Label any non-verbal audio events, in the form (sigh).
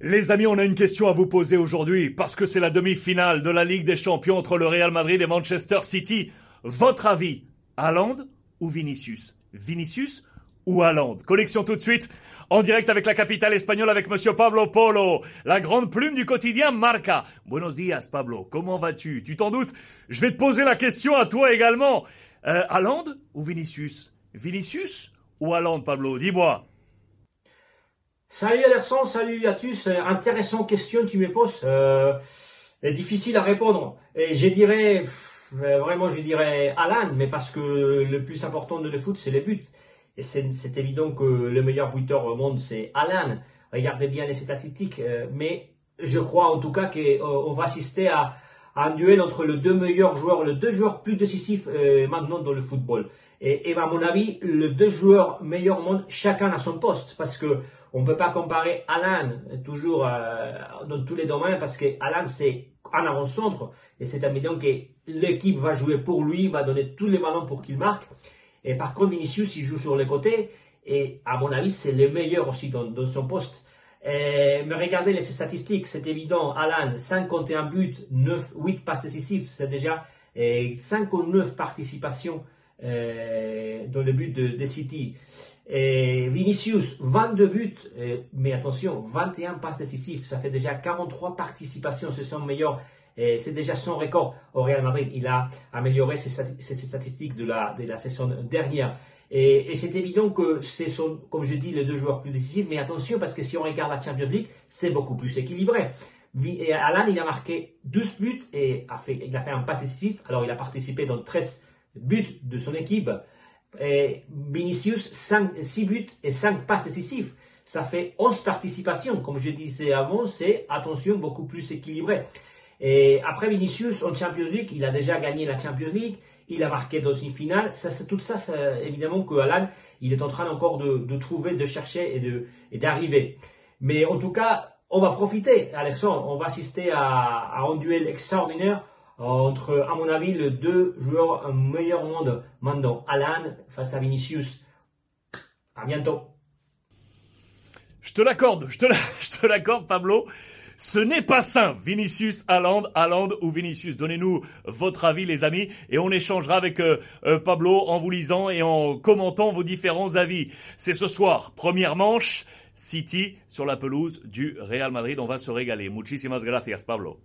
Les amis, on a une question à vous poser aujourd'hui parce que c'est la demi-finale de la Ligue des Champions entre le Real Madrid et Manchester City. Votre avis, Haaland ou Vinicius? Vinicius ou Haaland? Collection tout de suite en direct avec la capitale espagnole avec monsieur Pablo Polo, la grande plume du quotidien Marca. Buenos días Pablo, comment vas-tu? Tu t'en doutes? Je vais te poser la question à toi également. Euh, ou Vinicius? Vinicius ou Haaland Pablo? Dis-moi. Salut Alexandre, salut Yatus. Intéressante question tu me poses. Euh, difficile à répondre. Et je dirais, vraiment je dirais Alan, mais parce que le plus important de le foot c'est les buts. Et c'est évident que le meilleur buteur au monde c'est Alan. Regardez bien les statistiques. Euh, mais je crois en tout cas qu'on euh, va assister à, un duel entre les deux meilleurs joueurs, les deux joueurs plus décisifs euh, maintenant dans le football. Et, et, à mon avis, les deux joueurs meilleurs au monde, chacun à son poste, parce que on ne peut pas comparer Alan toujours euh, dans tous les domaines parce que Alan c'est un avant-centre et c'est évident que l'équipe va jouer pour lui, va donner tous les ballons pour qu'il marque. Et par contre, Vinicius, il joue sur les côtés et à mon avis, c'est le meilleur aussi dans, son poste. mais regardez les statistiques, c'est évident. Alan, 51 buts, 9, 8 passes décisives, c'est déjà 59 participations euh, dans le but de, de City. Et Vinicius, 22 buts, mais attention, 21 passes décisives, ça fait déjà 43 participations, ce sont meilleurs. C'est déjà son record au Real Madrid. Il a amélioré ses, statistiques de la, de la saison dernière. Et, c'est évident que ce sont, comme je dis, les deux joueurs plus décisifs. Mais attention, parce que si on regarde la Champions League, c'est beaucoup plus équilibré. Et Alan, il a marqué 12 buts et a fait, il a fait un passe décisif. Alors, il a participé dans 13 buts de son équipe et Vinicius, 5, 6 buts et 5 passes décisives. Ça fait 11 participations. Comme je disais avant, c'est, attention, beaucoup plus équilibré. Et après Vinicius, en Champions League, il a déjà gagné la Champions League. Il a marqué dans une finale. Ça, c'est tout ça, évidemment, que Alan, il est en train encore de, trouver, de chercher et de, d'arriver. Mais en tout cas, on va profiter, Alexandre. On va assister à un duel extraordinaire entre, à mon avis, les deux joueurs meilleurs au monde maintenant, Alan face à Vinicius. À bientôt. Je te l'accorde, (laughs) je te l'accorde, Pablo. Ce n'est pas sain. Vinicius, Haaland, Haaland ou Vinicius. Donnez-nous votre avis, les amis, et on échangera avec euh, euh, Pablo en vous lisant et en commentant vos différents avis. C'est ce soir, première manche, City sur la pelouse du Real Madrid. On va se régaler. Muchísimas gracias, Pablo.